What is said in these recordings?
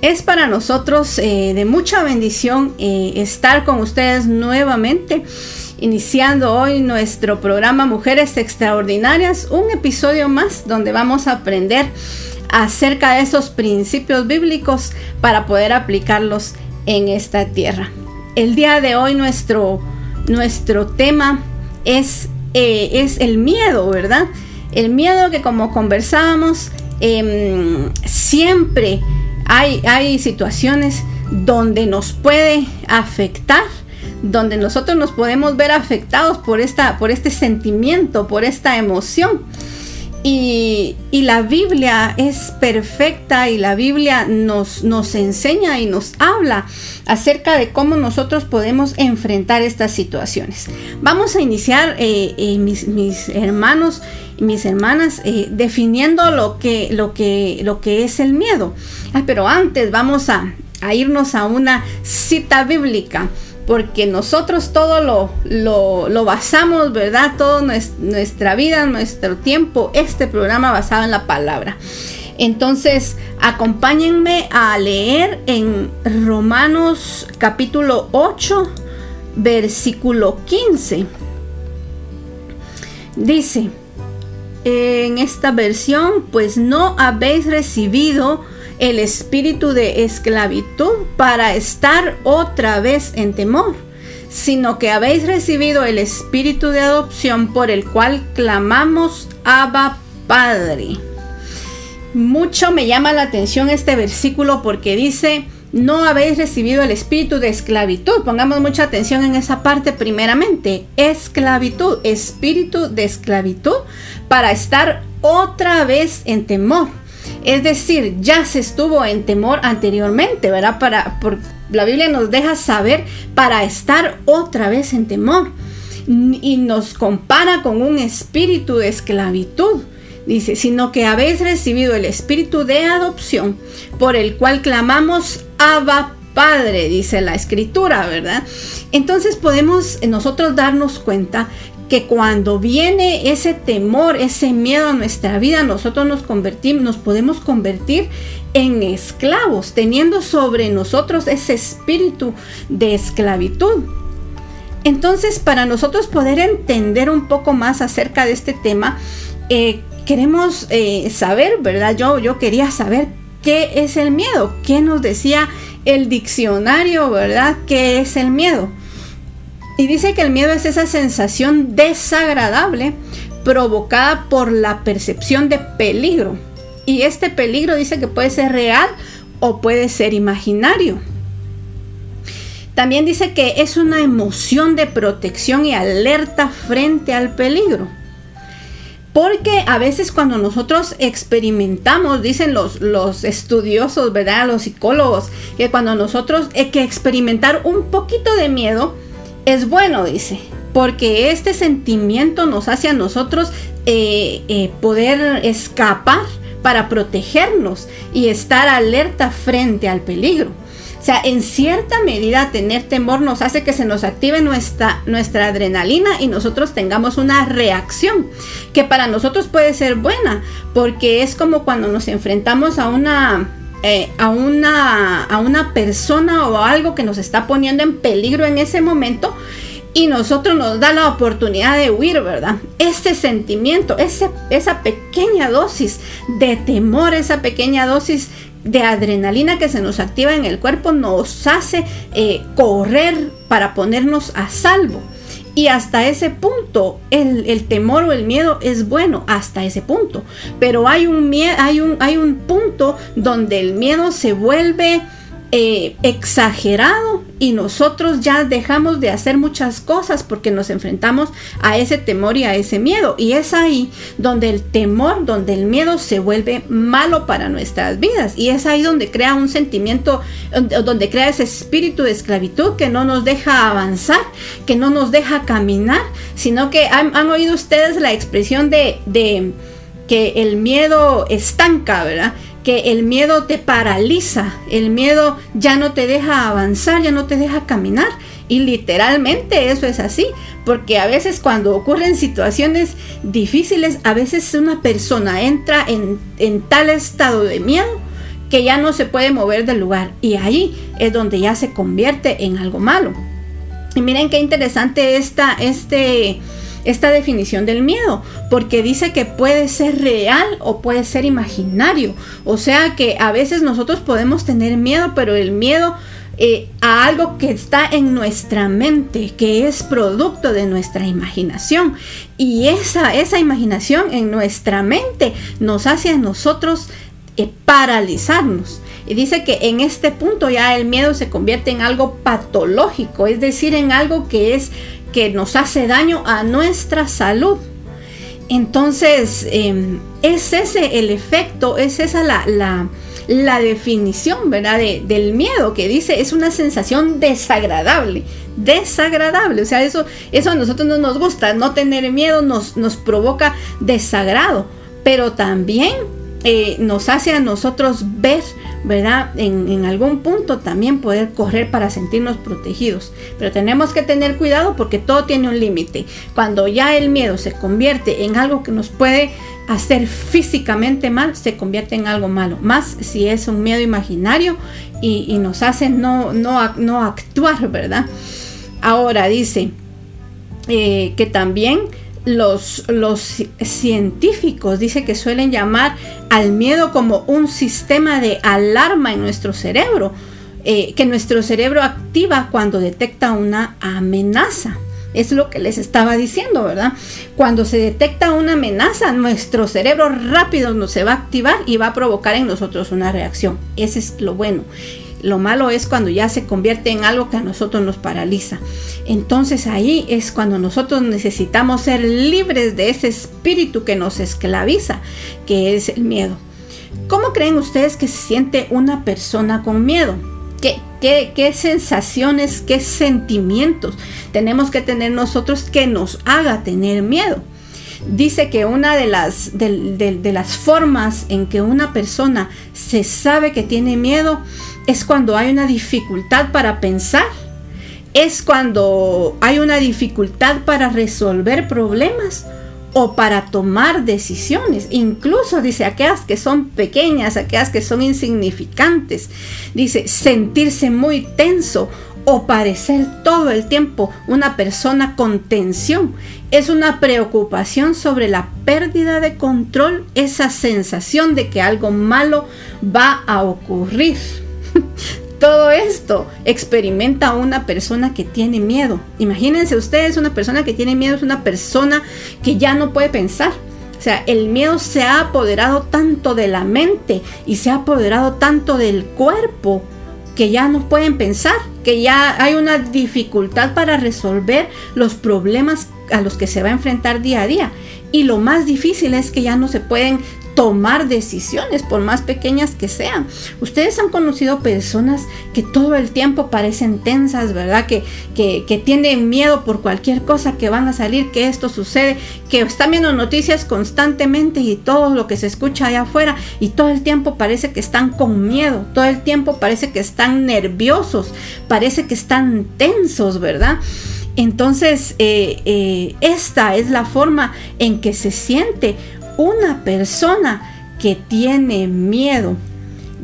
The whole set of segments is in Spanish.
Es para nosotros eh, de mucha bendición eh, estar con ustedes nuevamente, iniciando hoy nuestro programa Mujeres Extraordinarias, un episodio más donde vamos a aprender acerca de esos principios bíblicos para poder aplicarlos en esta tierra. El día de hoy nuestro, nuestro tema es, eh, es el miedo, ¿verdad? El miedo que como conversábamos em, siempre hay, situaciones donde nos puede afectar, donde nosotros nos podemos ver afectados por, esta, por este sentimiento, por esta emoción. Y, la Biblia es perfecta y la Biblia nos, nos enseña y nos habla acerca de cómo nosotros podemos enfrentar estas situaciones. Vamos a iniciar, eh, eh, mis, hermanos y mis hermanas, eh, definiendo lo que, lo, que, lo que es el miedo. pero antes vamos a, a irnos a una cita bíblica porque nosotros todo lo, lo, basamos, ¿verdad? Toda nuestra vida, nuestro tiempo, este programa basado en la palabra. Entonces, acompáñenme a leer en Romanos capítulo 8, versículo 15. Dice, en esta versión, pues no habéis recibido el espíritu de esclavitud para estar otra vez en temor, sino que habéis recibido el espíritu de adopción por el cual clamamos Abba Padre. Mucho me llama la atención este versículo porque dice, no habéis recibido el espíritu de esclavitud. Pongamos mucha atención en esa parte primeramente. Esclavitud, espíritu de esclavitud para estar otra vez en temor. Es decir, ya se estuvo en temor anteriormente, ¿verdad? Para, por, la Biblia nos deja saber para estar otra vez en temor. Y nos compara con un espíritu de esclavitud. Dice, sino que habéis recibido el espíritu de adopción por el cual clamamos Abba Padre, dice la escritura, ¿verdad? Entonces podemos nosotros darnos cuenta que cuando viene ese temor, ese miedo a nuestra vida, nosotros nos convertimos, nos podemos convertir en esclavos, teniendo sobre nosotros ese espíritu de esclavitud. Entonces, para nosotros poder entender un poco más acerca de este tema, eh, queremos eh, saber, ¿verdad? Yo, yo quería saber qué es el miedo, qué nos decía el diccionario, ¿verdad? ¿Qué es el miedo? Y dice que el miedo es esa sensación desagradable provocada por la percepción de peligro. Y este peligro dice que puede ser real o puede ser imaginario. También dice que es una emoción de protección y alerta frente al peligro. Porque a veces cuando nosotros experimentamos, dicen los, los estudiosos, ¿verdad? Los psicólogos, que cuando nosotros hay que experimentar un poquito de miedo, es bueno, dice, porque este sentimiento nos hace a nosotros eh, eh, poder escapar para protegernos y estar alerta frente al peligro. O sea, en cierta medida tener temor nos hace que se nos active nuestra, nuestra adrenalina y nosotros tengamos una reacción que para nosotros puede ser buena, porque es como cuando nos enfrentamos a una eh, a, una, a una persona o algo que nos está poniendo en peligro en ese momento y nosotros nos da la oportunidad de huir, ¿verdad? Ese sentimiento, ese, esa pequeña dosis de temor, esa pequeña dosis de adrenalina que se nos activa en el cuerpo nos hace eh, correr para ponernos a salvo. Y hasta ese punto, el, temor o el miedo es bueno, hasta ese punto. Pero hay un, hay un, hay un punto donde el miedo se vuelve eh, exagerado y nosotros ya dejamos de hacer muchas cosas porque nos enfrentamos a ese temor y a ese miedo. Y es ahí donde el temor, donde el miedo se vuelve malo para nuestras vidas. Y es ahí donde crea un sentimiento, donde crea ese espíritu de esclavitud que no nos deja avanzar, que no nos deja caminar, sino que han, oído ustedes la expresión de, de que el miedo estanca, ¿verdad? Que el miedo te paraliza, el miedo ya no te deja avanzar, ya no te deja caminar. Y literalmente eso es así, porque a veces cuando ocurren situaciones difíciles, a veces una persona entra en, tal estado de miedo que ya no se puede mover del lugar. Y ahí es donde ya se convierte en algo malo. Y miren qué interesante esta, este, esta definición del miedo, porque dice que puede ser real o puede ser imaginario. O sea que a veces nosotros podemos tener miedo, pero el miedo eh, a algo que está en nuestra mente, que es producto de nuestra imaginación. Y esa, esa imaginación en nuestra mente nos hace a nosotros eh, paralizarnos. Y dice que en este punto ya el miedo se convierte en algo patológico, es decir, en algo que es que nos hace daño a nuestra salud. Entonces, em, es ese el efecto, es esa la, la definición, ¿verdad? del miedo que dice es una sensación desagradable, desagradable, o sea, eso, eso a nosotros no nos gusta, no tener miedo nos, nos provoca desagrado, pero también eh, nos hace a nosotros ver, ¿verdad? En, algún punto también poder correr para sentirnos protegidos. Pero tenemos que tener cuidado porque todo tiene un límite. Cuando ya el miedo se convierte en algo que nos puede hacer físicamente mal se convierte en algo malo. Más si es un miedo imaginario y, nos hace no, no, no, actuar, ¿verdad? Ahora dice eh, que también los, científicos dice que suelen llamar al miedo como un sistema de alarma en nuestro cerebro, eh, que nuestro cerebro activa cuando detecta una amenaza. Es lo que les estaba diciendo, ¿verdad? Cuando se detecta una amenaza, nuestro cerebro rápido nos se va a activar y va a provocar en nosotros una reacción. Ese es lo bueno. Lo malo es cuando ya se convierte en algo que a nosotros nos paraliza. Entonces ahí es cuando nosotros necesitamos ser libres de ese espíritu que nos esclaviza, que es el miedo. ¿Cómo creen ustedes que se siente una persona con miedo? ¿Qué, qué, sensaciones, qué sentimientos tenemos que tener nosotros que nos haga tener miedo? Dice que una de las, de, las formas en que una persona se sabe que tiene miedo es cuando hay una dificultad para pensar, es cuando hay una dificultad para resolver problemas o para tomar decisiones. Incluso dice aquellas que son pequeñas, aquellas que son insignificantes. Dice sentirse muy tenso o parecer todo el tiempo una persona con tensión. Es una preocupación sobre la pérdida de control, esa sensación de que algo malo va a ocurrir. Todo esto experimenta una persona que tiene miedo. Imagínense ustedes, una persona que tiene miedo es una persona que ya no puede pensar. O sea, el miedo se ha apoderado tanto de la mente y se ha apoderado tanto del cuerpo que ya no pueden pensar, que ya hay una dificultad para resolver los problemas a los que se va a enfrentar día a día. Y lo más difícil es que ya no se pueden tomar decisiones, por más pequeñas que sean. Ustedes han conocido personas que todo el tiempo parecen tensas, ¿verdad? Que, que, tienen miedo por cualquier cosa que van a salir, que esto sucede, que están viendo noticias constantemente y todo lo que se escucha allá afuera y todo el tiempo parece que están con miedo, todo el tiempo parece que están nerviosos, parece que están tensos, ¿verdad? Entonces, eh, eh, esta es la forma en que se siente una persona que tiene miedo,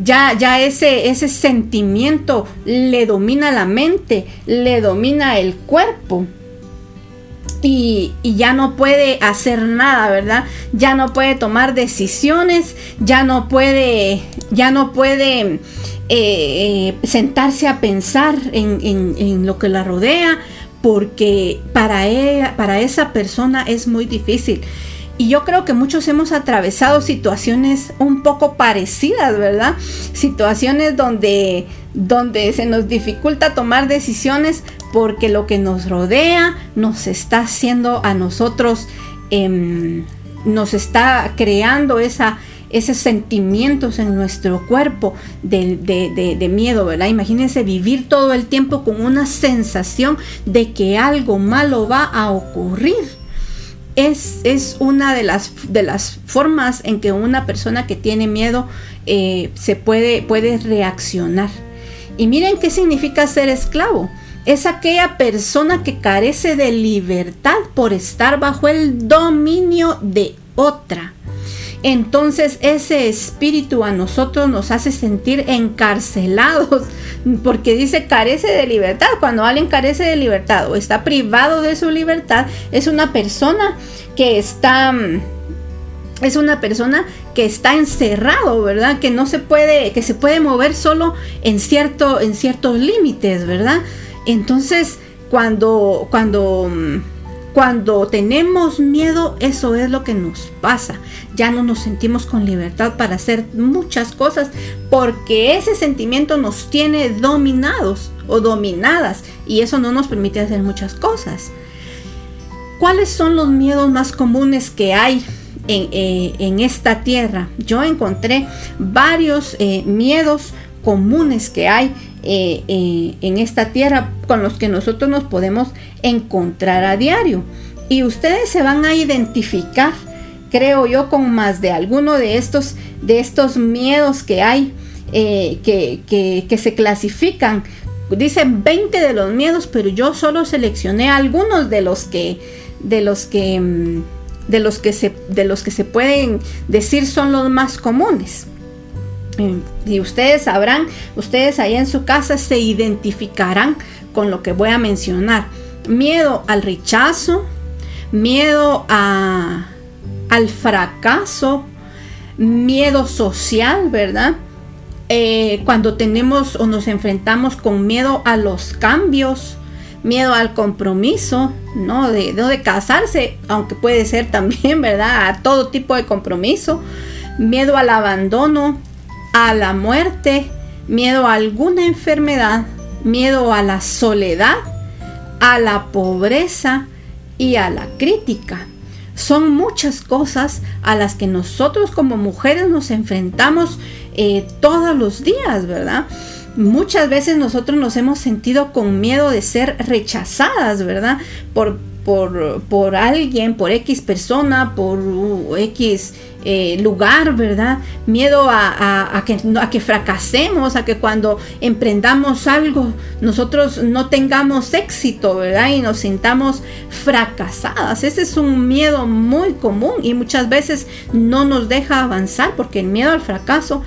ya, ya ese, ese sentimiento le domina la mente, le domina el cuerpo. Y, ya no puede hacer nada, ¿verdad? Ya no puede tomar decisiones, ya no puede, ya no puede eh, eh, sentarse a pensar en, en, lo que la rodea, porque para, ella, para esa persona es muy difícil. Y yo creo que muchos hemos atravesado situaciones un poco parecidas, ¿verdad? Situaciones donde, donde se nos dificulta tomar decisiones porque lo que nos rodea nos está haciendo a nosotros, em, nos está creando esa, esos sentimientos en nuestro cuerpo de, de, miedo, ¿verdad? Imagínense vivir todo el tiempo con una sensación de que algo malo va a ocurrir es, una de las, de las formas en que una persona que tiene miedo eh, se puede, puede reaccionar. Y miren qué significa ser esclavo. Es aquella persona que carece de libertad por estar bajo el dominio de otra. Entonces ese espíritu a nosotros nos hace sentir encarcelados, porque dice carece de libertad. Cuando alguien carece de libertad o está privado de su libertad, es una persona que está mm, es una persona que está encerrado, ¿verdad? Que no se puede, que se puede mover solo en cierto, en ciertos límites, ¿verdad? Entonces, cuando, cuando mm, cuando tenemos miedo, eso es lo que nos pasa. Ya no nos sentimos con libertad para hacer muchas cosas porque ese sentimiento nos tiene dominados o dominadas y eso no nos permite hacer muchas cosas. ¿Cuáles son los miedos más comunes que hay en, eh, esta tierra? Yo encontré varios eh, miedos comunes que hay eh, eh, en esta tierra con los que nosotros nos podemos encontrar a diario. Y ustedes se van a identificar, creo yo, con más de alguno de estos, de estos miedos que hay, eh, que, que, se clasifican. Dicen 20 de los miedos, pero yo solo seleccioné algunos de los que, de los que, mm, de los que se, de los que se pueden decir son los más comunes. Y ustedes sabrán, ustedes ahí en su casa se identificarán con lo que voy a mencionar. Miedo al rechazo, miedo a, al fracaso, miedo social, ¿verdad? Eh, cuando tenemos o nos enfrentamos con miedo a los cambios, miedo al compromiso, ¿no? De, no de casarse, aunque puede ser también, ¿verdad? A todo tipo de compromiso, miedo al abandono, a la muerte, miedo a alguna enfermedad, miedo a la soledad, a la pobreza y a la crítica. Son muchas cosas a las que nosotros como mujeres nos enfrentamos eh, todos los días, ¿verdad? Muchas veces nosotros nos hemos sentido con miedo de ser rechazadas, ¿verdad? Por, por, por alguien, por X persona, por X eh, lugar, ¿verdad? Miedo a, que, a que fracasemos, a que cuando emprendamos algo nosotros no tengamos éxito, ¿verdad? Y nos sintamos fracasadas. Ese es un miedo muy común y muchas veces no nos deja avanzar porque el miedo al fracaso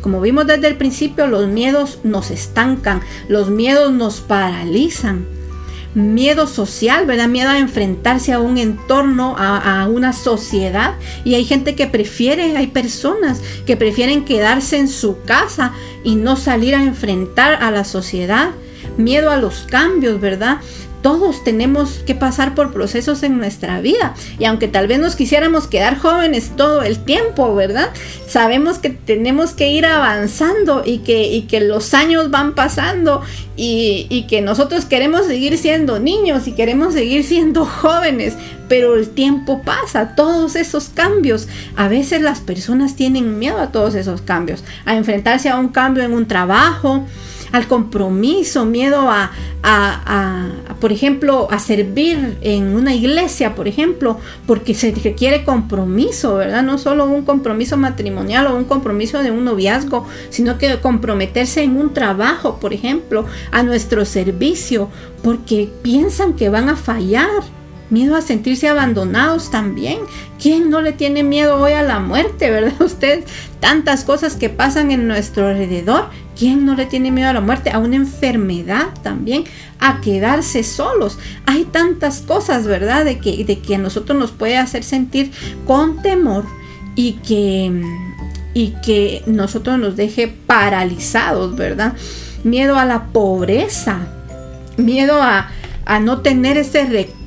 como vimos desde el principio, los miedos nos estancan, los miedos nos paralizan miedo social, ¿verdad? Miedo a enfrentarse a un entorno, a, una sociedad. Y hay gente que prefiere, hay personas que prefieren quedarse en su casa y no salir a enfrentar a la sociedad. Miedo a los cambios, ¿verdad? Todos tenemos que pasar por procesos en nuestra vida. Y aunque tal vez nos quisiéramos quedar jóvenes todo el tiempo, ¿verdad? Sabemos que tenemos que ir avanzando y que, los años van pasando y que nosotros queremos seguir siendo niños y queremos seguir siendo jóvenes. Pero el tiempo pasa, todos esos cambios. A veces las personas tienen miedo a todos esos cambios, a enfrentarse a un cambio en un trabajo, al compromiso, miedo a, por ejemplo, a servir en una iglesia, por ejemplo, porque se requiere compromiso, ¿verdad? No solo un compromiso matrimonial o un compromiso de un noviazgo, sino que comprometerse en un trabajo, por ejemplo, a nuestro servicio, porque piensan que van a fallar miedo a sentirse abandonados también. ¿Quién no le tiene miedo hoy a la muerte, verdad? Usted, tantas cosas que pasan en nuestro alrededor ¿Quién no le tiene miedo a la muerte? A una enfermedad también, a quedarse solos. Hay tantas cosas, ¿verdad? De que, de que a nosotros nos puede hacer sentir con temor y que, y que nosotros nos deje paralizados, ¿verdad? Miedo a la pobreza, miedo a, a no tener ese recurso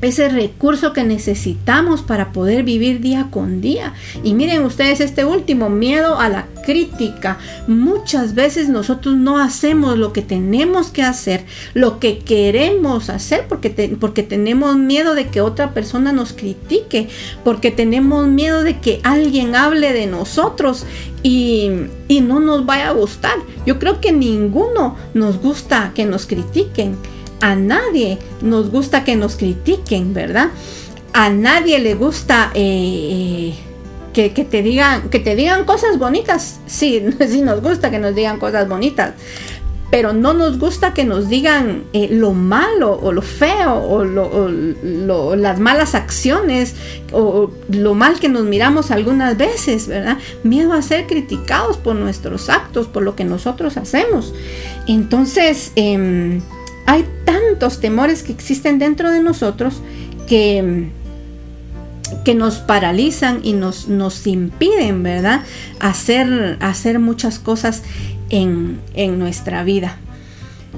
ese recurso que necesitamos para poder vivir día con día. Y miren ustedes este último, miedo a la crítica. Muchas veces nosotros no hacemos lo que tenemos que hacer, lo que queremos hacer, porque, porque tenemos miedo de que otra persona nos critique, porque tenemos miedo de que alguien hable de nosotros y, y no nos vaya a gustar. Yo creo que ninguno nos gusta que nos critiquen a nadie nos gusta que nos critiquen, ¿verdad? A nadie le gusta eh, que, te digan, que te digan cosas bonitas. Sí, sí nos gusta que nos digan cosas bonitas. pero no nos gusta que nos digan eh, lo malo o lo feo o, las malas acciones o lo mal que nos miramos algunas veces, ¿verdad? Miedo a ser criticados por nuestros actos, por lo que nosotros hacemos. Entonces, em, hay tantos temores que existen dentro de nosotros que que nos paralizan y nos, nos impiden, ¿verdad? Hacer, hacer muchas cosas en, nuestra vida.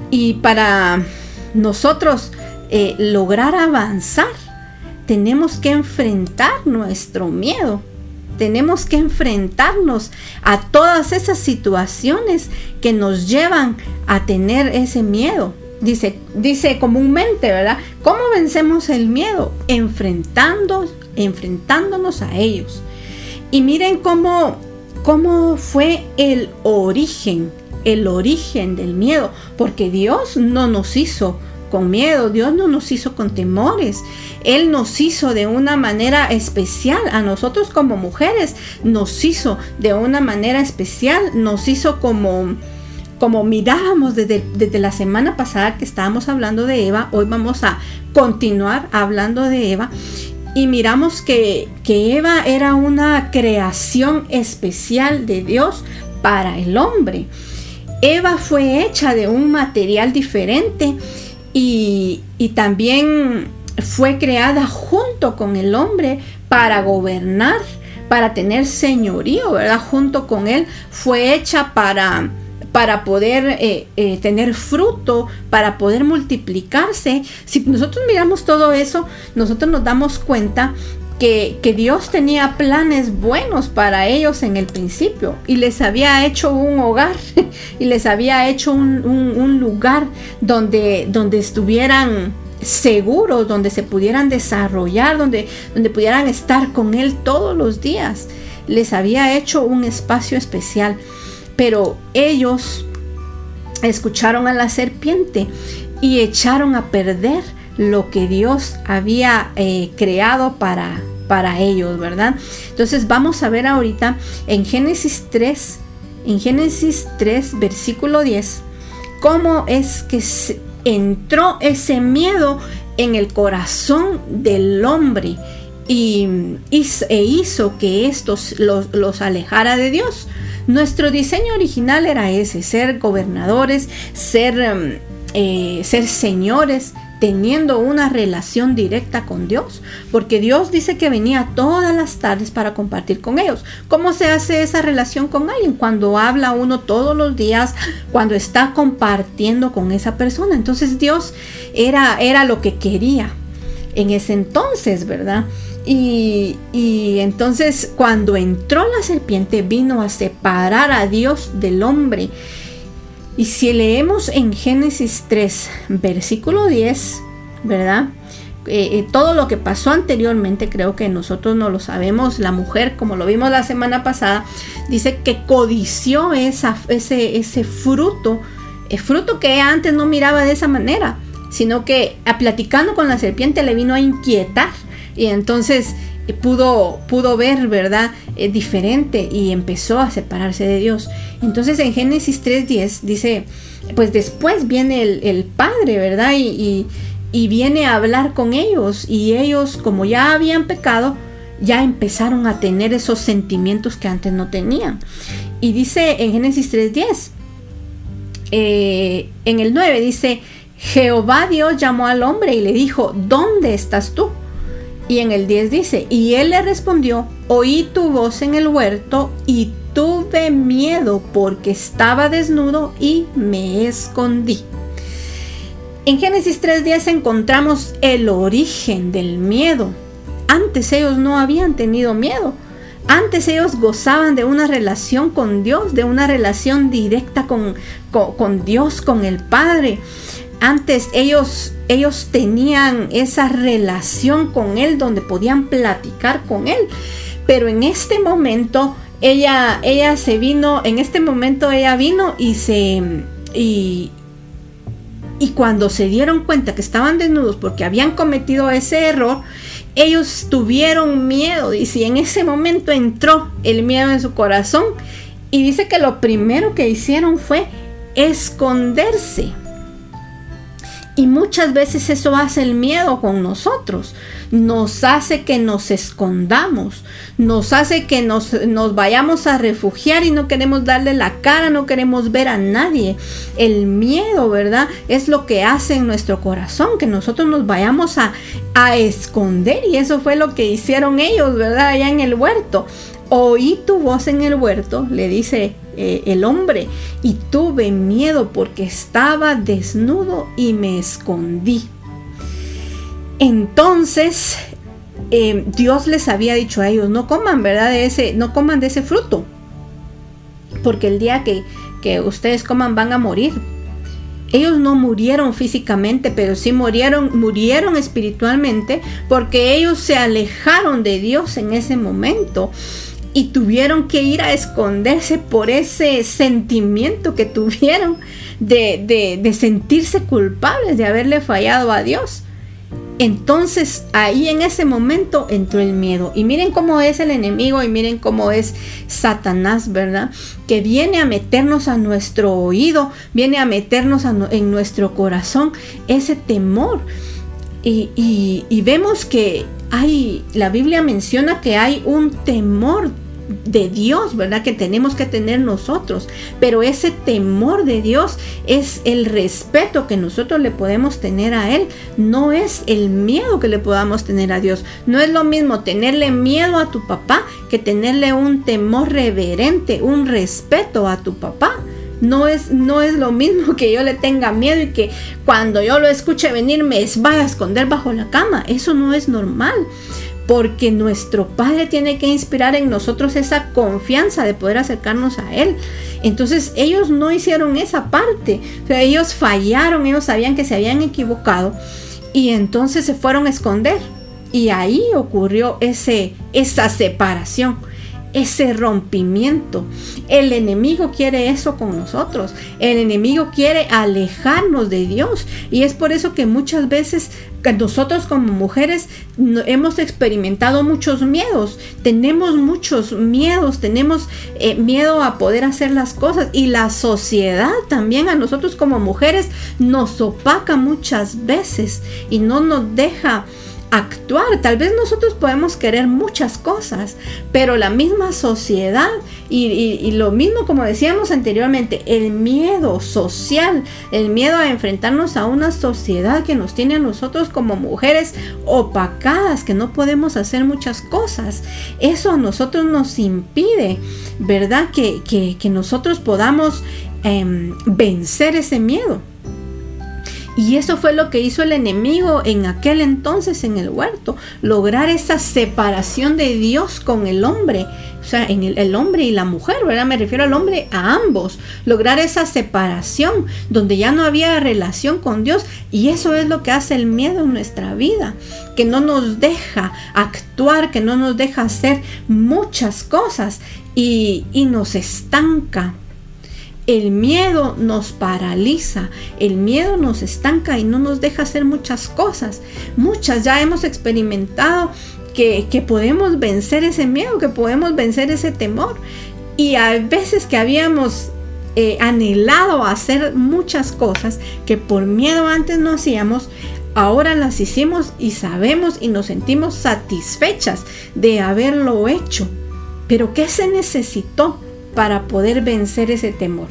Y para nosotros eh, lograr avanzar, tenemos que enfrentar nuestro miedo. Tenemos que enfrentarnos a todas esas situaciones que nos llevan a tener ese miedo. Dice, dice comúnmente, ¿verdad? ¿Cómo vencemos el miedo? Enfrentando, enfrentándonos a ellos. Y miren cómo cómo fue el origen, el origen del miedo, porque Dios no nos hizo con miedo, Dios no nos hizo con temores, Él nos hizo de una manera especial, a nosotros como mujeres nos hizo de una manera especial, nos hizo como como mirábamos desde, desde, la semana pasada que estábamos hablando de Eva, hoy vamos a continuar hablando de Eva y miramos que, Eva era una creación especial de Dios para el hombre. Eva fue hecha de un material diferente y, y, también fue creada junto con el hombre para gobernar, para tener señorío, ¿verdad? Junto con él fue hecha para para poder eh, eh, tener fruto, para poder multiplicarse. Si nosotros miramos todo eso, nosotros nos damos cuenta que, Dios tenía planes buenos para ellos en el principio y les había hecho un hogar y les había hecho un, lugar donde, donde estuvieran seguros, donde se pudieran desarrollar, donde, donde pudieran estar con Él todos los días. Les había hecho un espacio especial pero ellos escucharon a la serpiente y echaron a perder lo que Dios había eh, creado para, para ellos, ¿verdad? Entonces vamos a ver ahorita en Génesis 3, en Génesis 3, versículo 10, cómo es que entró ese miedo en el corazón del hombre y, e hizo que estos los, los alejara de Dios. Nuestro diseño original era ese, ser gobernadores, ser, em, eh, ser señores, teniendo una relación directa con Dios, porque Dios dice que venía todas las tardes para compartir con ellos. ¿Cómo se hace esa relación con alguien? Cuando habla uno todos los días, cuando está compartiendo con esa persona. Entonces Dios era, era lo que quería en ese entonces, ¿verdad? Y, entonces cuando entró la serpiente vino a separar a Dios del hombre. Y si leemos en Génesis 3, versículo 10, ¿verdad? Eh, eh, todo lo que pasó anteriormente, creo que nosotros no lo sabemos. La mujer, como lo vimos la semana pasada, dice que codició ese, ese fruto, el fruto que antes no miraba de esa manera, sino que a platicando con la serpiente le vino a inquietar y entonces eh, pudo, pudo ver, ¿verdad? Eh, diferente y empezó a separarse de Dios. Entonces en Génesis 3.10 dice, pues después viene el, Padre, ¿verdad? Y, y, viene a hablar con ellos y ellos como ya habían pecado, ya empezaron a tener esos sentimientos que antes no tenían. Y dice en Génesis 3.10, eh, en el 9 dice, Jehová Dios llamó al hombre y le dijo, ¿dónde estás tú? Y en el 10 dice, y él le respondió, oí tu voz en el huerto y tuve miedo porque estaba desnudo y me escondí. En Génesis 3.10 encontramos el origen del miedo. Antes ellos no habían tenido miedo. Antes ellos gozaban de una relación con Dios, de una relación directa con, con, con Dios, con el Padre. Antes ellos, ellos tenían esa relación con Él donde podían platicar con Él. Pero en este momento ella, ella se vino, en este momento ella vino y se... Y, y cuando se dieron cuenta que estaban desnudos porque habían cometido ese error, ellos tuvieron miedo. Y si en ese momento entró el miedo en su corazón, y dice que lo primero que hicieron fue esconderse. Y muchas veces eso hace el miedo con nosotros. Nos hace que nos escondamos. Nos hace que nos, nos, vayamos a refugiar y no queremos darle la cara, no queremos ver a nadie. El miedo, ¿verdad? Es lo que hace en nuestro corazón, que nosotros nos vayamos a, a esconder. Y eso fue lo que hicieron ellos, ¿verdad? Allá en el huerto. Oí tu voz en el huerto, le dice eh, el hombre, y tuve miedo porque estaba desnudo y me escondí. Entonces eh, Dios les había dicho a ellos, no coman, ¿verdad? De ese, no coman de ese fruto, porque el día que, que ustedes coman van a morir. Ellos no murieron físicamente, pero sí murieron, murieron espiritualmente porque ellos se alejaron de Dios en ese momento y tuvieron que ir a esconderse por ese sentimiento que tuvieron de, sentirse culpables de haberle fallado a Dios. Entonces ahí en ese momento entró el miedo. Y miren cómo es el enemigo y miren cómo es Satanás, ¿verdad? Que viene a meternos a nuestro oído, viene a meternos en nuestro corazón ese temor. Y, vemos que hay, la Biblia menciona que hay un temor de Dios, ¿verdad? Que tenemos que tener nosotros. Pero ese temor de Dios es el respeto que nosotros le podemos tener a Él. No es el miedo que le podamos tener a Dios. No es lo mismo tenerle miedo a tu papá que tenerle un temor reverente, un respeto a tu papá. No es, no es lo mismo que yo le tenga miedo y que cuando yo lo escuche venir me vaya a esconder bajo la cama. Eso no es normal porque nuestro Padre tiene que inspirar en nosotros esa confianza de poder acercarnos a Él. Entonces ellos no hicieron esa parte, ellos fallaron, ellos sabían que se habían equivocado y entonces se fueron a esconder. Y ahí ocurrió ese, esa separación ese rompimiento. El enemigo quiere eso con nosotros. El enemigo quiere alejarnos de Dios. Y es por eso que muchas veces nosotros como mujeres hemos experimentado muchos miedos. Tenemos muchos miedos. Tenemos eh, miedo a poder hacer las cosas. Y la sociedad también a nosotros como mujeres nos opaca muchas veces y no nos deja actuar. Tal vez nosotros podemos querer muchas cosas, pero la misma sociedad y, lo mismo como decíamos anteriormente, el miedo social, el miedo a enfrentarnos a una sociedad que nos tiene a nosotros como mujeres opacadas, que no podemos hacer muchas cosas. Eso a nosotros nos impide, ¿verdad? Que, nosotros podamos em, vencer ese miedo. Y eso fue lo que hizo el enemigo en aquel entonces en el huerto, lograr esa separación de Dios con el hombre, o sea, en el, hombre y la mujer, ¿verdad? Me refiero al hombre a ambos, lograr esa separación donde ya no había relación con Dios y eso es lo que hace el miedo en nuestra vida, que no nos deja actuar, que no nos deja hacer muchas cosas y, y nos estanca el miedo nos paraliza, el miedo nos estanca y no nos deja hacer muchas cosas. Muchas ya hemos experimentado que, podemos vencer ese miedo, que podemos vencer ese temor. Y a veces que habíamos eh, anhelado hacer muchas cosas que por miedo antes no hacíamos, ahora las hicimos y sabemos y nos sentimos satisfechas de haberlo hecho. Pero ¿qué se necesitó? Para poder vencer ese temor?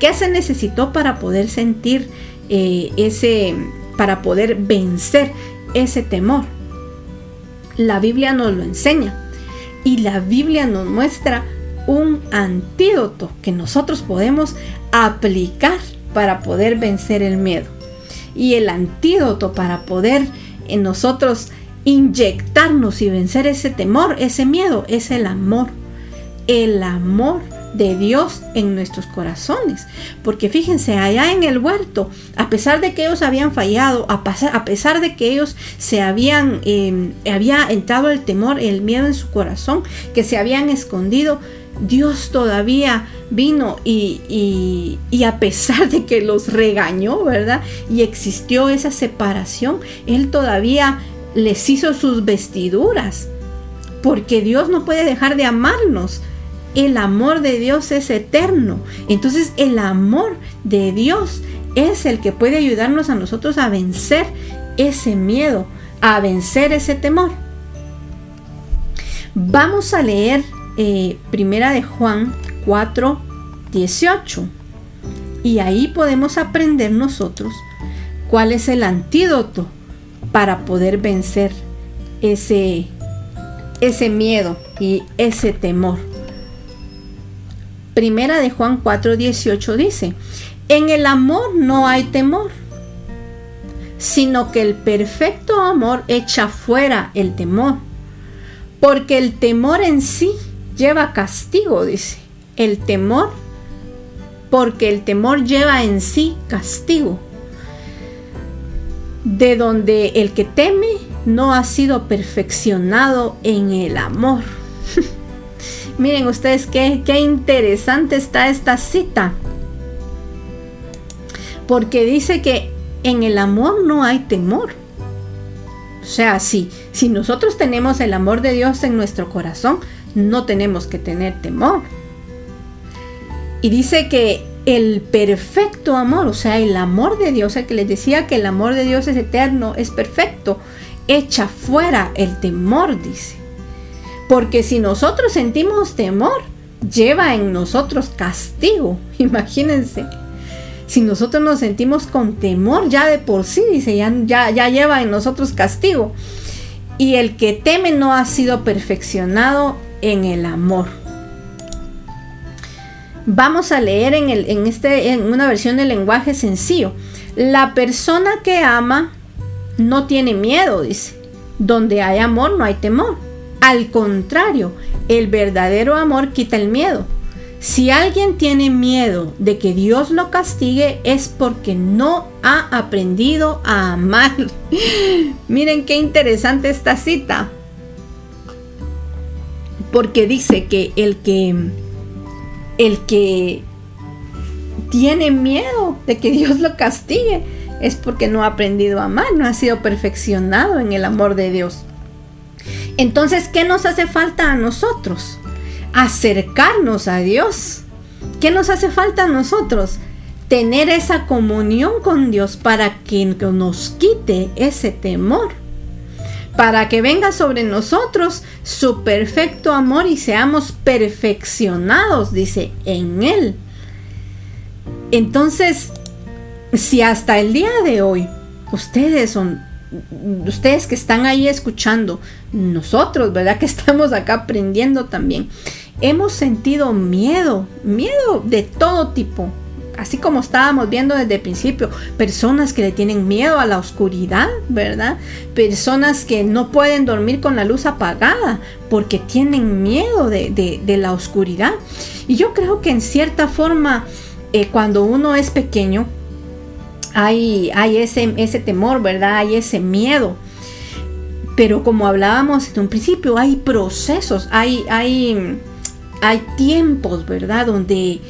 ¿Qué se necesitó para poder sentir eh, ese, para poder vencer ese temor? La Biblia nos lo enseña y la Biblia nos muestra un antídoto que nosotros podemos aplicar para poder vencer el miedo. Y el antídoto para poder en nosotros inyectarnos y vencer ese temor, ese miedo, es el amor el amor de Dios en nuestros corazones. Porque fíjense, allá en el huerto, a pesar de que ellos habían fallado, a, pesar de que ellos se habían, em, había entrado el temor, el miedo en su corazón, que se habían escondido, Dios todavía vino y, y, a pesar de que los regañó, ¿verdad? Y existió esa separación, Él todavía les hizo sus vestiduras, porque Dios no puede dejar de amarnos el amor de Dios es eterno. Entonces el amor de Dios es el que puede ayudarnos a nosotros a vencer ese miedo, a vencer ese temor. Vamos a leer eh, Primera de Juan 4, 18. Y ahí podemos aprender nosotros cuál es el antídoto para poder vencer ese, ese miedo y ese temor. Primera de Juan 4, 18 dice, en el amor no hay temor, sino que el perfecto amor echa fuera el temor, porque el temor en sí lleva castigo, dice. El temor, porque el temor lleva en sí castigo, de donde el que teme no ha sido perfeccionado en el amor. Miren ustedes qué, qué interesante está esta cita porque dice que en el amor no hay temor. O sea, si, si nosotros tenemos el amor de Dios en nuestro corazón, no tenemos que tener temor. Y dice que el perfecto amor, o sea, el amor de Dios, el que les decía que el amor de Dios es eterno, es perfecto, echa fuera el temor, dice. Porque si nosotros sentimos temor, lleva en nosotros castigo. Imagínense si nosotros nos sentimos con temor ya de por sí, dice, ya, ya, lleva en nosotros castigo. Y el que teme no ha sido perfeccionado en el amor. Vamos a leer en, el, en, este, en una versión del lenguaje sencillo. La persona que ama no tiene miedo, dice. Donde hay amor no hay temor. Al contrario, el verdadero amor quita el miedo si alguien tiene miedo de que Dios lo castigue es porque no ha aprendido a amar. Miren qué interesante esta cita. Porque dice que el que el que tiene miedo de que Dios lo castigue es porque no ha aprendido a amar, no ha sido perfeccionado en el amor de Dios. Entonces, ¿qué nos hace falta a nosotros? acercarnos a Dios. ¿Qué nos hace falta a nosotros? Tener esa comunión con Dios para que nos quite ese temor. Para que venga sobre nosotros su perfecto amor y seamos perfeccionados, dice, en Él. Entonces, si hasta el día de hoy ustedes son ustedes que están ahí escuchando, nosotros, ¿verdad? Que estamos acá aprendiendo también. Hemos sentido miedo, miedo de todo tipo. Así como estábamos viendo desde el principio, personas que le tienen miedo a la oscuridad, ¿verdad? Personas que no pueden dormir con la luz apagada porque tienen miedo de, la oscuridad. Y yo creo que en cierta forma, eh, cuando uno es pequeño, hay, ese, temor, ¿verdad? Hay ese miedo. Pero como hablábamos en un principio, hay procesos, hay, tiempos, ¿verdad? Donde,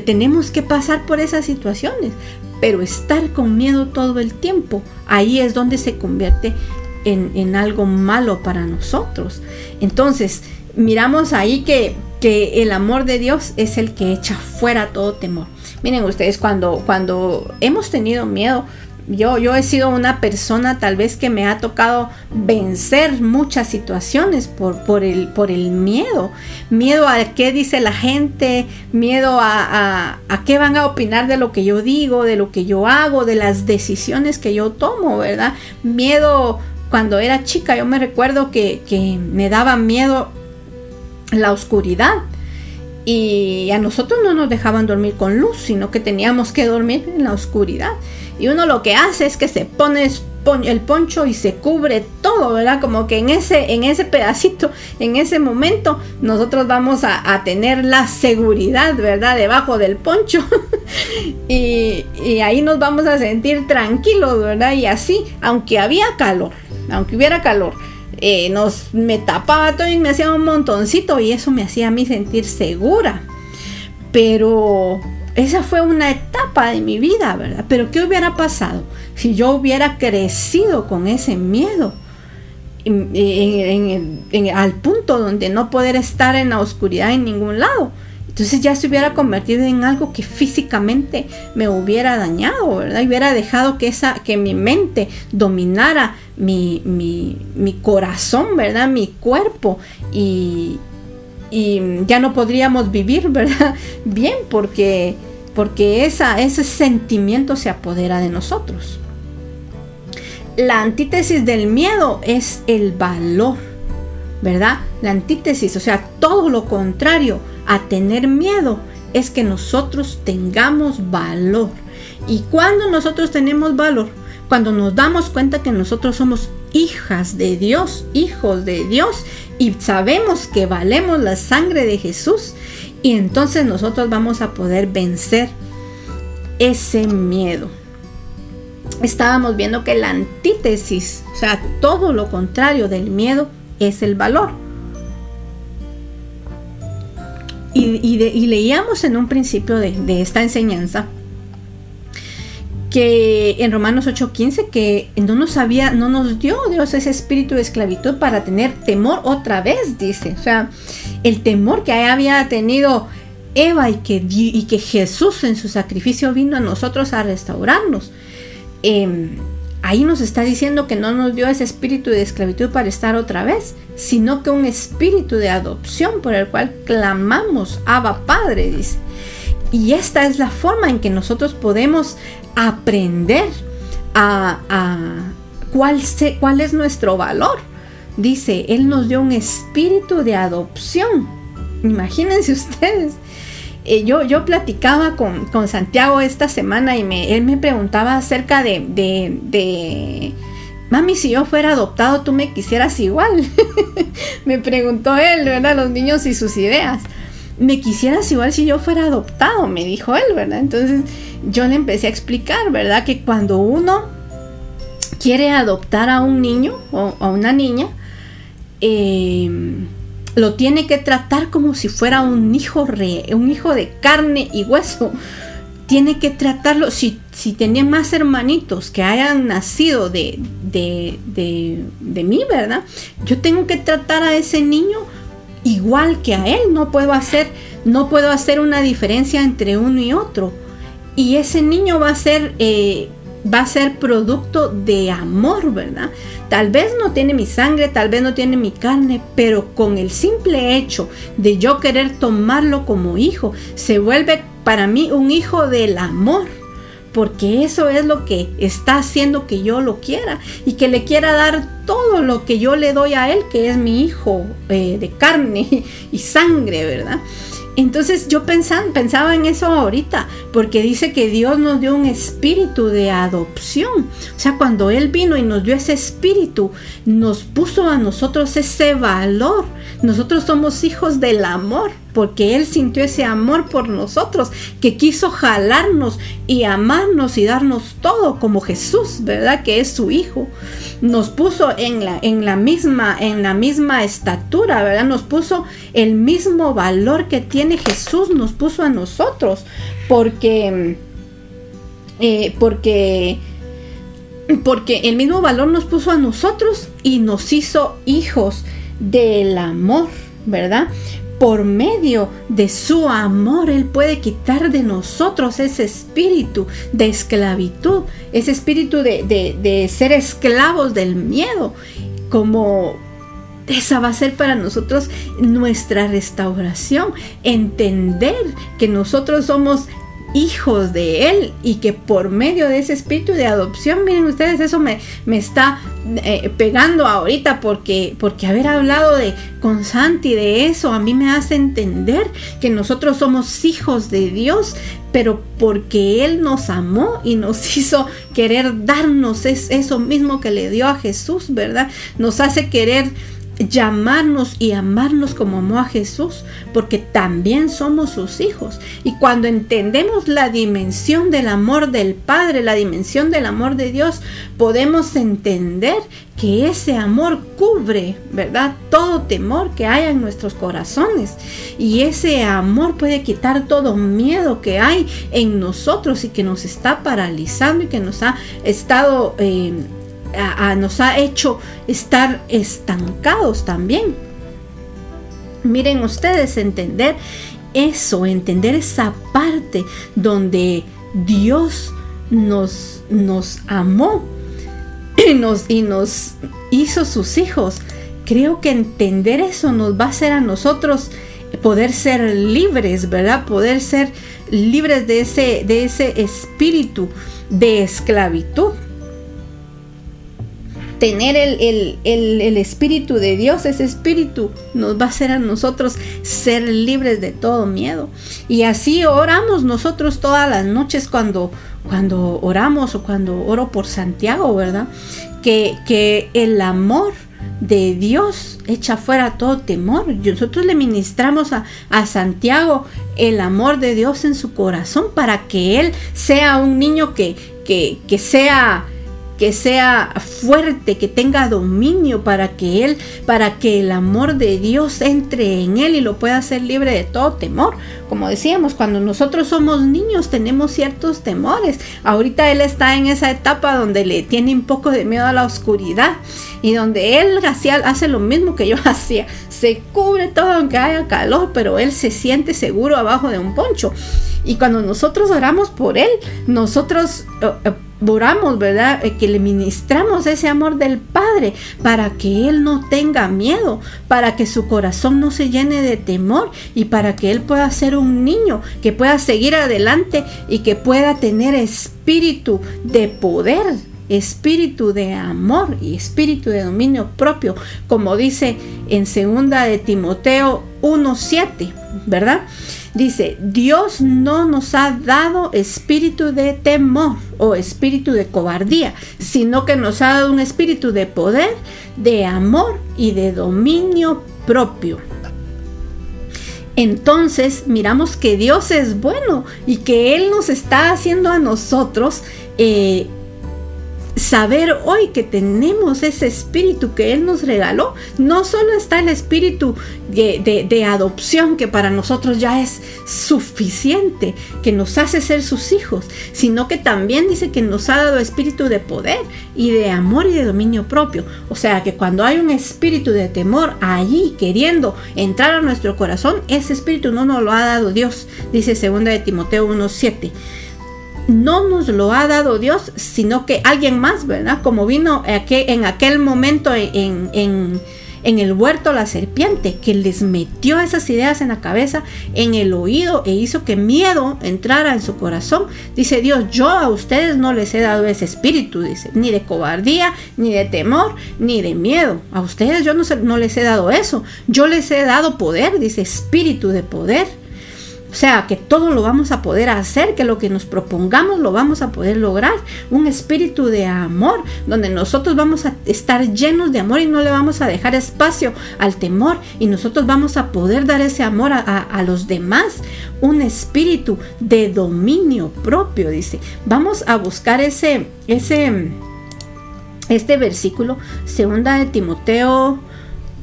tenemos que pasar por esas situaciones. Pero estar con miedo todo el tiempo, ahí es donde se convierte en, en algo malo para nosotros. Entonces, miramos ahí que, que el amor de Dios es el que echa fuera todo temor. Miren ustedes, cuando, cuando hemos tenido miedo, yo, yo he sido una persona tal vez que me ha tocado vencer muchas situaciones por, por, el, por el miedo. Miedo a qué dice la gente, miedo a, a, qué van a opinar de lo que yo digo, de lo que yo hago, de las decisiones que yo tomo, ¿verdad? Miedo cuando era chica, yo me recuerdo que, que me daba miedo la oscuridad y a nosotros no nos dejaban dormir con luz, sino que teníamos que dormir en la oscuridad. Y uno lo que hace es que se pone el poncho y se cubre todo, ¿verdad? Como que en ese, en ese pedacito, en ese momento, nosotros vamos a, tener la seguridad, ¿verdad? Debajo del poncho. y, y ahí nos vamos a sentir tranquilos, ¿verdad? Y así, aunque había calor, aunque hubiera calor, eh, nos, me tapaba todo y me hacía un montoncito y eso me hacía a mí sentir segura. Pero esa fue una etapa de mi vida, ¿verdad? Pero ¿qué hubiera pasado si yo hubiera crecido con ese miedo? al punto donde no poder estar en la oscuridad en ningún lado. Entonces ya se hubiera convertido en algo que físicamente me hubiera dañado, ¿verdad? Hubiera dejado que, esa, que mi mente dominara mi, mi, corazón, ¿verdad? Mi cuerpo. Y, y, ya no podríamos vivir, ¿verdad? Bien, porque, porque esa, ese sentimiento se apodera de nosotros. La antítesis del miedo es el valor, ¿verdad? La antítesis, o sea, todo lo contrario a tener miedo es que nosotros tengamos valor. Y cuando nosotros tenemos valor, cuando nos damos cuenta que nosotros somos hijas de Dios, hijos de Dios, y sabemos que valemos la sangre de Jesús, y entonces nosotros vamos a poder vencer ese miedo. Estábamos viendo que la antítesis, o sea, todo lo contrario del miedo, es el valor. Y, leíamos en un principio de, esta enseñanza que en Romanos 8:15 que no nos había, no nos dio Dios ese espíritu de esclavitud para tener temor otra vez, dice. O sea, el temor que había tenido Eva y que, y que Jesús en su sacrificio vino a nosotros a restaurarnos. Em, ahí nos está diciendo que no nos dio ese espíritu de esclavitud para estar otra vez, sino que un espíritu de adopción por el cual clamamos, Abba Padre, dice. Y esta es la forma en que nosotros podemos aprender a, cuál, cuál es nuestro valor. Dice, Él nos dio un espíritu de adopción. Imagínense ustedes. Eh, yo, yo platicaba con, Santiago esta semana y me, él me preguntaba acerca de, de, mami, si yo fuera adoptado, tú me quisieras igual. me preguntó él, ¿verdad? Los niños y sus ideas. Me quisieras igual si yo fuera adoptado, me dijo él, ¿verdad? Entonces yo le empecé a explicar, ¿verdad? Que cuando uno quiere adoptar a un niño o a una niña, eh, lo tiene que tratar como si fuera un hijo, re, un hijo de carne y hueso. Tiene que tratarlo, si, si tenía más hermanitos que hayan nacido de, de, de, de mí, ¿verdad? Yo tengo que tratar a ese niño igual que a él. No puedo hacer, no puedo hacer una diferencia entre uno y otro. Y ese niño va a ser, eh, va a ser producto de amor, ¿verdad? Tal vez no tiene mi sangre, tal vez no tiene mi carne, pero con el simple hecho de yo querer tomarlo como hijo, se vuelve para mí un hijo del amor. Porque eso es lo que está haciendo que yo lo quiera y que le quiera dar todo lo que yo le doy a él, que es mi hijo eh, de carne y sangre, ¿verdad? Entonces yo pensaba, pensaba en eso ahorita, porque dice que Dios nos dio un espíritu de adopción. O sea, cuando Él vino y nos dio ese espíritu, nos puso a nosotros ese valor. Nosotros somos hijos del amor, porque Él sintió ese amor por nosotros, que quiso jalarnos y amarnos y darnos todo como Jesús, ¿verdad? Que es su Hijo. Nos puso en la, en la, misma, en la misma estatura, ¿verdad? Nos puso el mismo valor que tiene Jesús, nos puso a nosotros, porque, eh, porque, porque el mismo valor nos puso a nosotros y nos hizo hijos del amor, ¿verdad? Por medio de su amor, Él puede quitar de nosotros ese espíritu de esclavitud, ese espíritu de, ser esclavos del miedo, como esa va a ser para nosotros nuestra restauración, entender que nosotros somos hijos de Él y que por medio de ese espíritu de adopción, miren ustedes, eso me, me está eh, pegando ahorita porque, porque haber hablado de con Santi de eso a mí me hace entender que nosotros somos hijos de Dios, pero porque Él nos amó y nos hizo querer darnos es, eso mismo que le dio a Jesús, ¿verdad? Nos hace querer llamarnos y amarnos como amó a Jesús, porque también somos sus hijos. Y cuando entendemos la dimensión del amor del Padre, la dimensión del amor de Dios, podemos entender que ese amor cubre, ¿verdad? Todo temor que haya en nuestros corazones. Y ese amor puede quitar todo miedo que hay en nosotros y que nos está paralizando y que nos ha estado... Eh, nos ha hecho estar estancados también. Miren ustedes, entender eso, entender esa parte donde Dios nos, nos amó y nos, y nos hizo sus hijos. Creo que entender eso nos va a hacer a nosotros poder ser libres, ¿verdad? Poder ser libres de ese, de ese espíritu de esclavitud. Tener el, el, espíritu de Dios, ese espíritu nos va a hacer a nosotros ser libres de todo miedo. Y así oramos nosotros todas las noches cuando, cuando oramos o cuando oro por Santiago, ¿verdad? Que, que el amor de Dios echa fuera todo temor. Nosotros le ministramos a, Santiago el amor de Dios en su corazón para que él sea un niño que, que, que sea que sea fuerte, que tenga dominio para que él, para que el amor de Dios entre en él y lo pueda hacer libre de todo temor. Como decíamos, cuando nosotros somos niños tenemos ciertos temores. Ahorita él está en esa etapa donde le tiene un poco de miedo a la oscuridad y donde él hace lo mismo que yo hacía. Se cubre todo aunque haya calor, pero él se siente seguro abajo de un poncho. Y cuando nosotros oramos por él, nosotros eh, eh, oramos, ¿verdad? Eh, que le ministramos ese amor del Padre para que Él no tenga miedo, para que su corazón no se llene de temor y para que Él pueda ser un niño, que pueda seguir adelante y que pueda tener espíritu de poder, espíritu de amor y espíritu de dominio propio, como dice en segunda de Timoteo 1:7, ¿verdad? Dice, Dios no nos ha dado espíritu de temor o espíritu de cobardía, sino que nos ha dado un espíritu de poder, de amor y de dominio propio. Entonces miramos que Dios es bueno y que Él nos está haciendo a nosotros eh, saber hoy que tenemos ese espíritu que Él nos regaló, no solo está el espíritu de, adopción que para nosotros ya es suficiente, que nos hace ser sus hijos, sino que también dice que nos ha dado espíritu de poder y de amor y de dominio propio. O sea que cuando hay un espíritu de temor allí queriendo entrar a nuestro corazón, ese espíritu no nos lo ha dado Dios, dice 2 de Timoteo 1.7 no nos lo ha dado Dios, sino que alguien más, ¿verdad? Como vino en aquel momento en, en, el huerto la serpiente, que les metió esas ideas en la cabeza, en el oído, e hizo que miedo entrara en su corazón. Dice Dios, yo a ustedes no les he dado ese espíritu, dice, ni de cobardía, ni de temor, ni de miedo. A ustedes yo no, no les he dado eso. Yo les he dado poder, dice, espíritu de poder sea, que todo lo vamos a poder hacer, que lo que nos propongamos lo vamos a poder lograr. Un espíritu de amor, donde nosotros vamos a estar llenos de amor y no le vamos a dejar espacio al temor. Y nosotros vamos a poder dar ese amor a, los demás. Un espíritu de dominio propio, dice. Vamos a buscar ese, ese, este versículo, segunda de Timoteo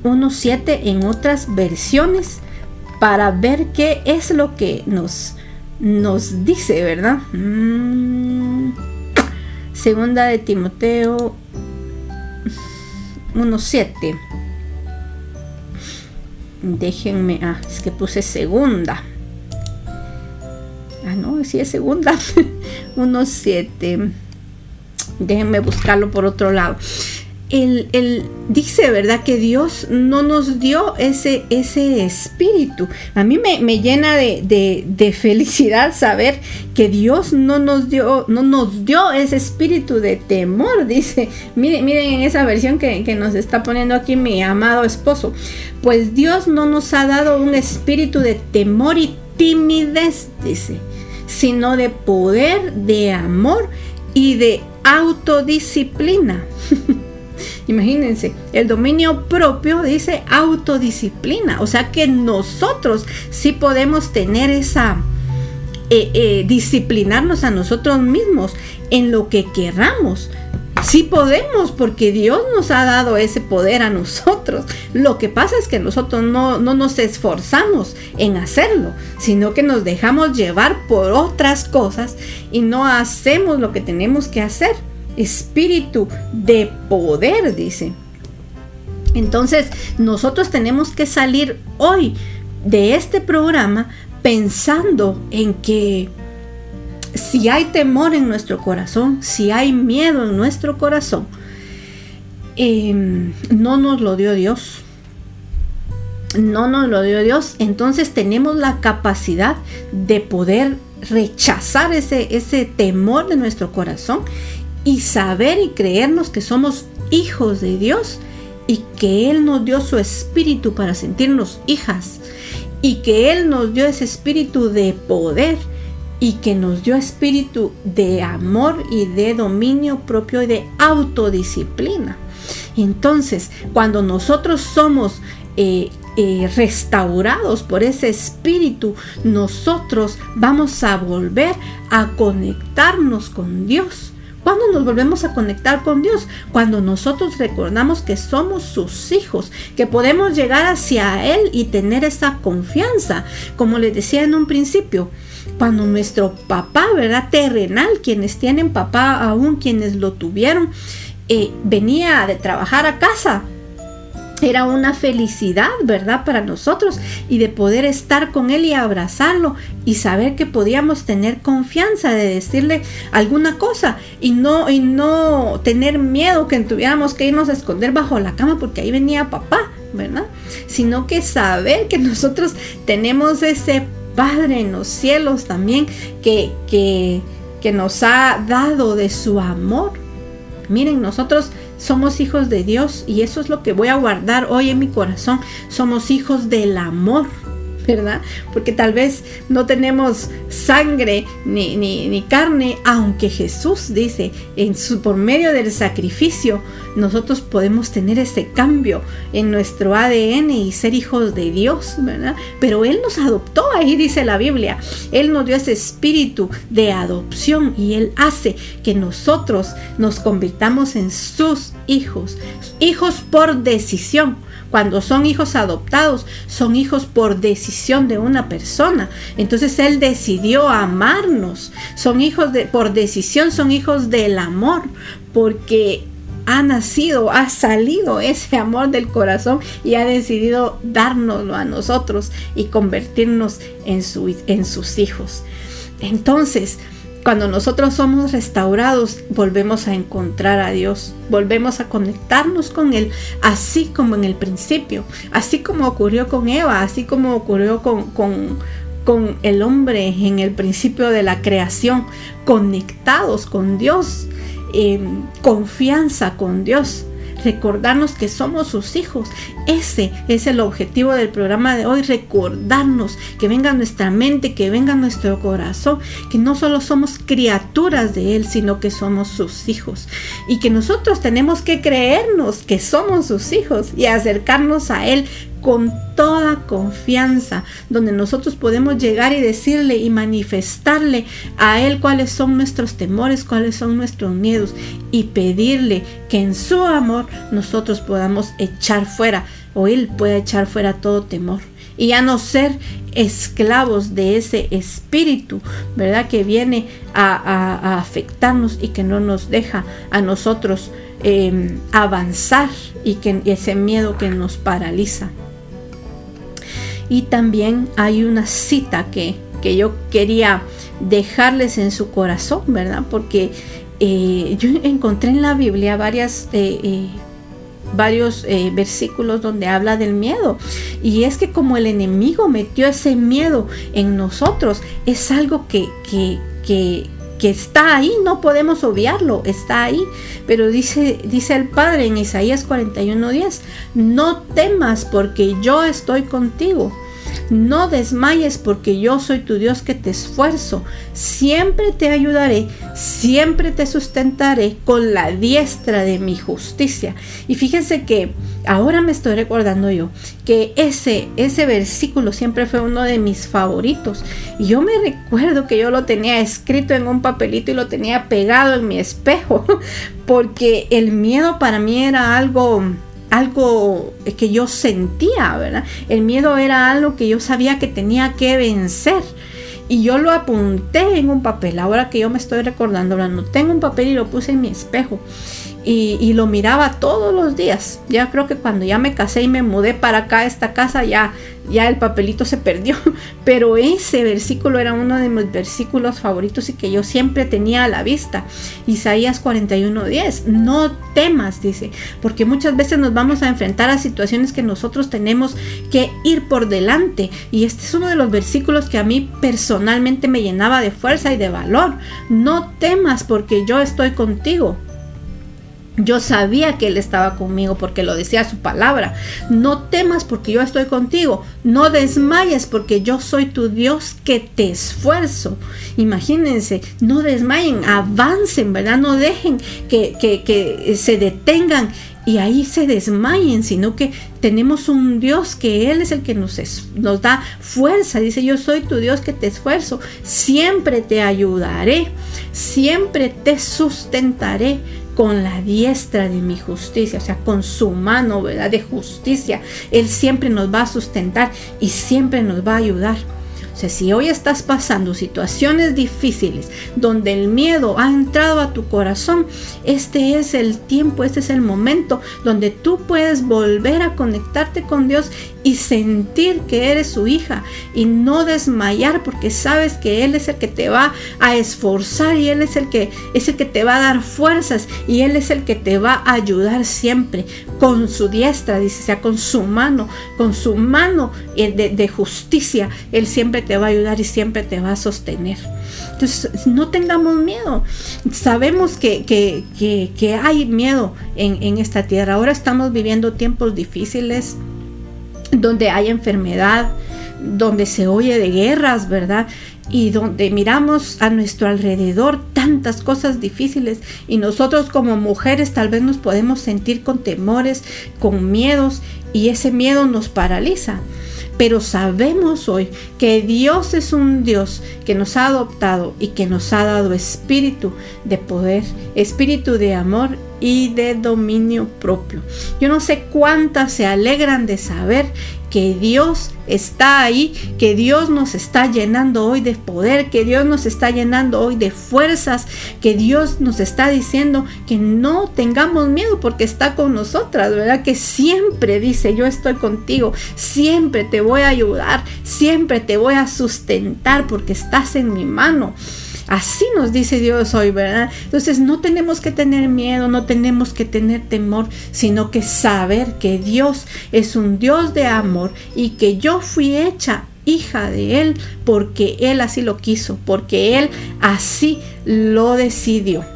1.7 en otras versiones para ver qué es lo que nos, nos dice, ¿verdad? Mm. Segunda de Timoteo 1.7. Déjenme, ah, es que puse segunda. Ah, no, sí es segunda. 1.7. Déjenme buscarlo por otro lado él, dice, ¿verdad? Que Dios no nos dio ese, ese espíritu. A mí me, llena de, felicidad saber que Dios no nos dio, no nos dio ese espíritu de temor. Dice, miren, miren en esa versión que, que nos está poniendo aquí mi amado esposo. Pues Dios no nos ha dado un espíritu de temor y timidez, dice, sino de poder, de amor y de autodisciplina. Imagínense, el dominio propio dice autodisciplina, o sea que nosotros sí podemos tener esa, eh, eh, disciplinarnos a nosotros mismos en lo que querramos. Sí podemos porque Dios nos ha dado ese poder a nosotros. Lo que pasa es que nosotros no, no, nos esforzamos en hacerlo, sino que nos dejamos llevar por otras cosas y no hacemos lo que tenemos que hacer. Espíritu de poder, dice. Entonces, nosotros tenemos que salir hoy de este programa pensando en que si hay temor en nuestro corazón, si hay miedo en nuestro corazón, em, no nos lo dio Dios. No nos lo dio Dios. Entonces tenemos la capacidad de poder rechazar ese, ese temor de nuestro corazón y saber y creernos que somos hijos de Dios y que Él nos dio su espíritu para sentirnos hijas y que Él nos dio ese espíritu de poder y que nos dio espíritu de amor y de dominio propio y de autodisciplina. Entonces, cuando nosotros somos eh, eh, restaurados por ese espíritu, nosotros vamos a volver a conectarnos con Dios. ¿Cuándo nos volvemos a conectar con Dios? Cuando nosotros recordamos que somos sus hijos, que podemos llegar hacia Él y tener esa confianza. Como les decía en un principio, cuando nuestro papá, ¿verdad? Terrenal, quienes tienen papá aún, quienes lo tuvieron, eh, venía de trabajar a casa, era una felicidad, ¿verdad? Para nosotros y de poder estar con él y abrazarlo y saber que podíamos tener confianza de decirle alguna cosa y no y no tener miedo que tuviéramos que irnos a esconder bajo la cama porque ahí venía papá, ¿verdad? Sino que saber que nosotros tenemos ese Padre en los cielos también que, que, que nos ha dado de su amor. Miren, nosotros somos hijos de Dios y eso es lo que voy a guardar hoy en mi corazón. Somos hijos del amor. ¿Verdad? Porque tal vez no tenemos sangre ni, ni, carne, aunque Jesús dice, en su, por medio del sacrificio, nosotros podemos tener ese cambio en nuestro ADN y ser hijos de Dios, ¿verdad? Pero Él nos adoptó, ahí dice la Biblia, Él nos dio ese espíritu de adopción y Él hace que nosotros nos convirtamos en sus hijos, hijos por decisión cuando son hijos adoptados, son hijos por decisión de una persona. Entonces Él decidió amarnos. Son hijos de, por decisión, son hijos del amor, porque ha nacido, ha salido ese amor del corazón y ha decidido dárnoslo a nosotros y convertirnos en, en sus hijos. Entonces, cuando nosotros somos restaurados, volvemos a encontrar a Dios, volvemos a conectarnos con Él, así como en el principio, así como ocurrió con Eva, así como ocurrió con, con, el hombre en el principio de la creación, conectados con Dios, en confianza con Dios recordarnos que somos sus hijos. Ese es el objetivo del programa de hoy, recordarnos que venga nuestra mente, que venga nuestro corazón, que no solo somos criaturas de Él, sino que somos sus hijos. Y que nosotros tenemos que creernos que somos sus hijos y acercarnos a Él con toda confianza, donde nosotros podemos llegar y decirle y manifestarle a Él cuáles son nuestros temores, cuáles son nuestros miedos y pedirle que en su amor nosotros podamos echar fuera o Él pueda echar fuera todo temor y ya no ser esclavos de ese espíritu, ¿verdad? Que viene a, afectarnos y que no nos deja a nosotros em, avanzar y que ese miedo que nos paraliza. Y también hay una cita que, yo quería dejarles en su corazón, ¿verdad? Porque eh, yo encontré en la Biblia varias... Eh, eh, varios versículos donde habla del miedo. Y es que como el enemigo metió ese miedo en nosotros, es algo que, que, que, que está ahí, no podemos obviarlo, está ahí. Pero dice, dice el Padre en Isaías 41:10, no temas porque yo estoy contigo. No desmayes porque yo soy tu Dios que te esfuerzo. Siempre te ayudaré, siempre te sustentaré con la diestra de mi justicia. Y fíjense que ahora me estoy recordando yo que ese, ese versículo siempre fue uno de mis favoritos. Y yo me recuerdo que yo lo tenía escrito en un papelito y lo tenía pegado en mi espejo porque el miedo para mí era algo algo que yo sentía, ¿verdad? El miedo era algo que yo sabía que tenía que vencer. Y yo lo apunté en un papel. Ahora que yo me estoy recordando, anoté en un papel y lo puse en mi espejo y, lo miraba todos los días. Ya creo que cuando ya me casé y me mudé para acá, a esta casa, ya, ya el papelito se perdió. Pero ese versículo era uno de mis versículos favoritos y que yo siempre tenía a la vista. Isaías 41:10. No temas, dice, porque muchas veces nos vamos a enfrentar a situaciones que nosotros tenemos que ir por delante. Y este es uno de los versículos que a mí personalmente me llenaba de fuerza y de valor. No temas porque yo estoy contigo. Yo sabía que Él estaba conmigo porque lo decía su palabra. No temas porque yo estoy contigo. No desmayes porque yo soy tu Dios que te esfuerzo. Imagínense, no desmayen, avancen, ¿verdad? No dejen que, que, se detengan y ahí se desmayen, sino que tenemos un Dios que Él es el que nos, nos da fuerza. Dice, yo soy tu Dios que te esfuerzo. Siempre te ayudaré. Siempre te sustentaré con la diestra de mi justicia, o sea, con su mano, ¿verdad? De justicia. Él siempre nos va a sustentar y siempre nos va a ayudar. O sea, si hoy estás pasando situaciones difíciles donde el miedo ha entrado a tu corazón, este es el tiempo, este es el momento donde tú puedes volver a conectarte con Dios y sentir que eres su hija y no desmayar porque sabes que Él es el que te va a esforzar y Él es el que es el que te va a dar fuerzas y Él es el que te va a ayudar siempre con su diestra, dice, sea con su mano, con su mano eh, de, justicia, Él siempre te va a ayudar y siempre te va a sostener. Entonces, no tengamos miedo. Sabemos que, que, hay miedo en, en esta tierra. Ahora estamos viviendo tiempos difíciles donde hay enfermedad, donde se oye de guerras, ¿verdad? Y donde miramos a nuestro alrededor tantas cosas difíciles y nosotros como mujeres tal vez nos podemos sentir con temores, con miedos y ese miedo nos paraliza. Pero sabemos hoy que Dios es un Dios que nos ha adoptado y que nos ha dado espíritu de poder, espíritu de amor y de dominio propio. Yo no sé cuántas se alegran de saber que Dios está ahí, que Dios nos está llenando hoy de poder, que Dios nos está llenando hoy de fuerzas, que Dios nos está diciendo que no tengamos miedo porque está con nosotras, ¿verdad? Que siempre dice, yo estoy contigo, siempre te voy a ayudar, siempre te voy a sustentar porque estás en mi mano. Así nos dice Dios hoy, ¿verdad? Entonces no tenemos que tener miedo, no tenemos que tener temor, sino que saber que Dios es un Dios de amor y que yo fui hecha hija de Él porque Él así lo quiso, porque Él así lo decidió.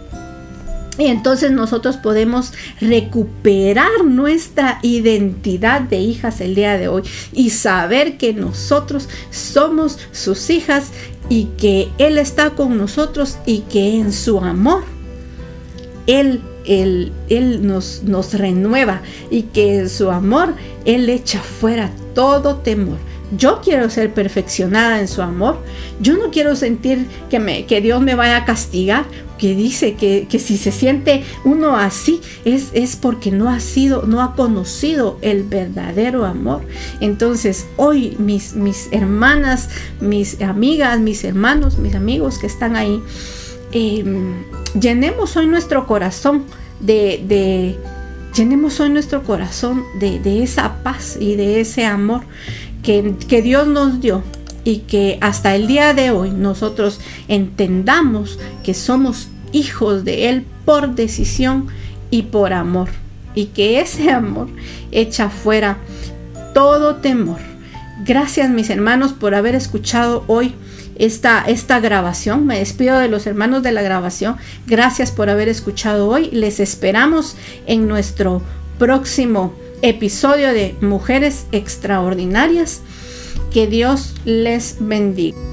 Y entonces nosotros podemos recuperar nuestra identidad de hijas el día de hoy y saber que nosotros somos sus hijas y que Él está con nosotros y que en su amor Él, él, él nos, nos renueva y que en su amor Él echa fuera todo temor. Yo quiero ser perfeccionada en su amor. Yo no quiero sentir que, me, que Dios me vaya a castigar que dice que, si se siente uno así es, es porque no ha sido, no ha conocido el verdadero amor. Entonces hoy mis, mis hermanas, mis amigas, mis hermanos, mis amigos que están ahí, em, llenemos hoy nuestro corazón de, de llenemos hoy nuestro corazón de, de, esa paz y de ese amor que, Dios nos dio y que hasta el día de hoy nosotros entendamos que somos hijos de Él por decisión y por amor. Y que ese amor echa fuera todo temor. Gracias mis hermanos por haber escuchado hoy esta, esta grabación. Me despido de los hermanos de la grabación. Gracias por haber escuchado hoy. Les esperamos en nuestro próximo episodio de Mujeres Extraordinarias. Que Dios les bendiga.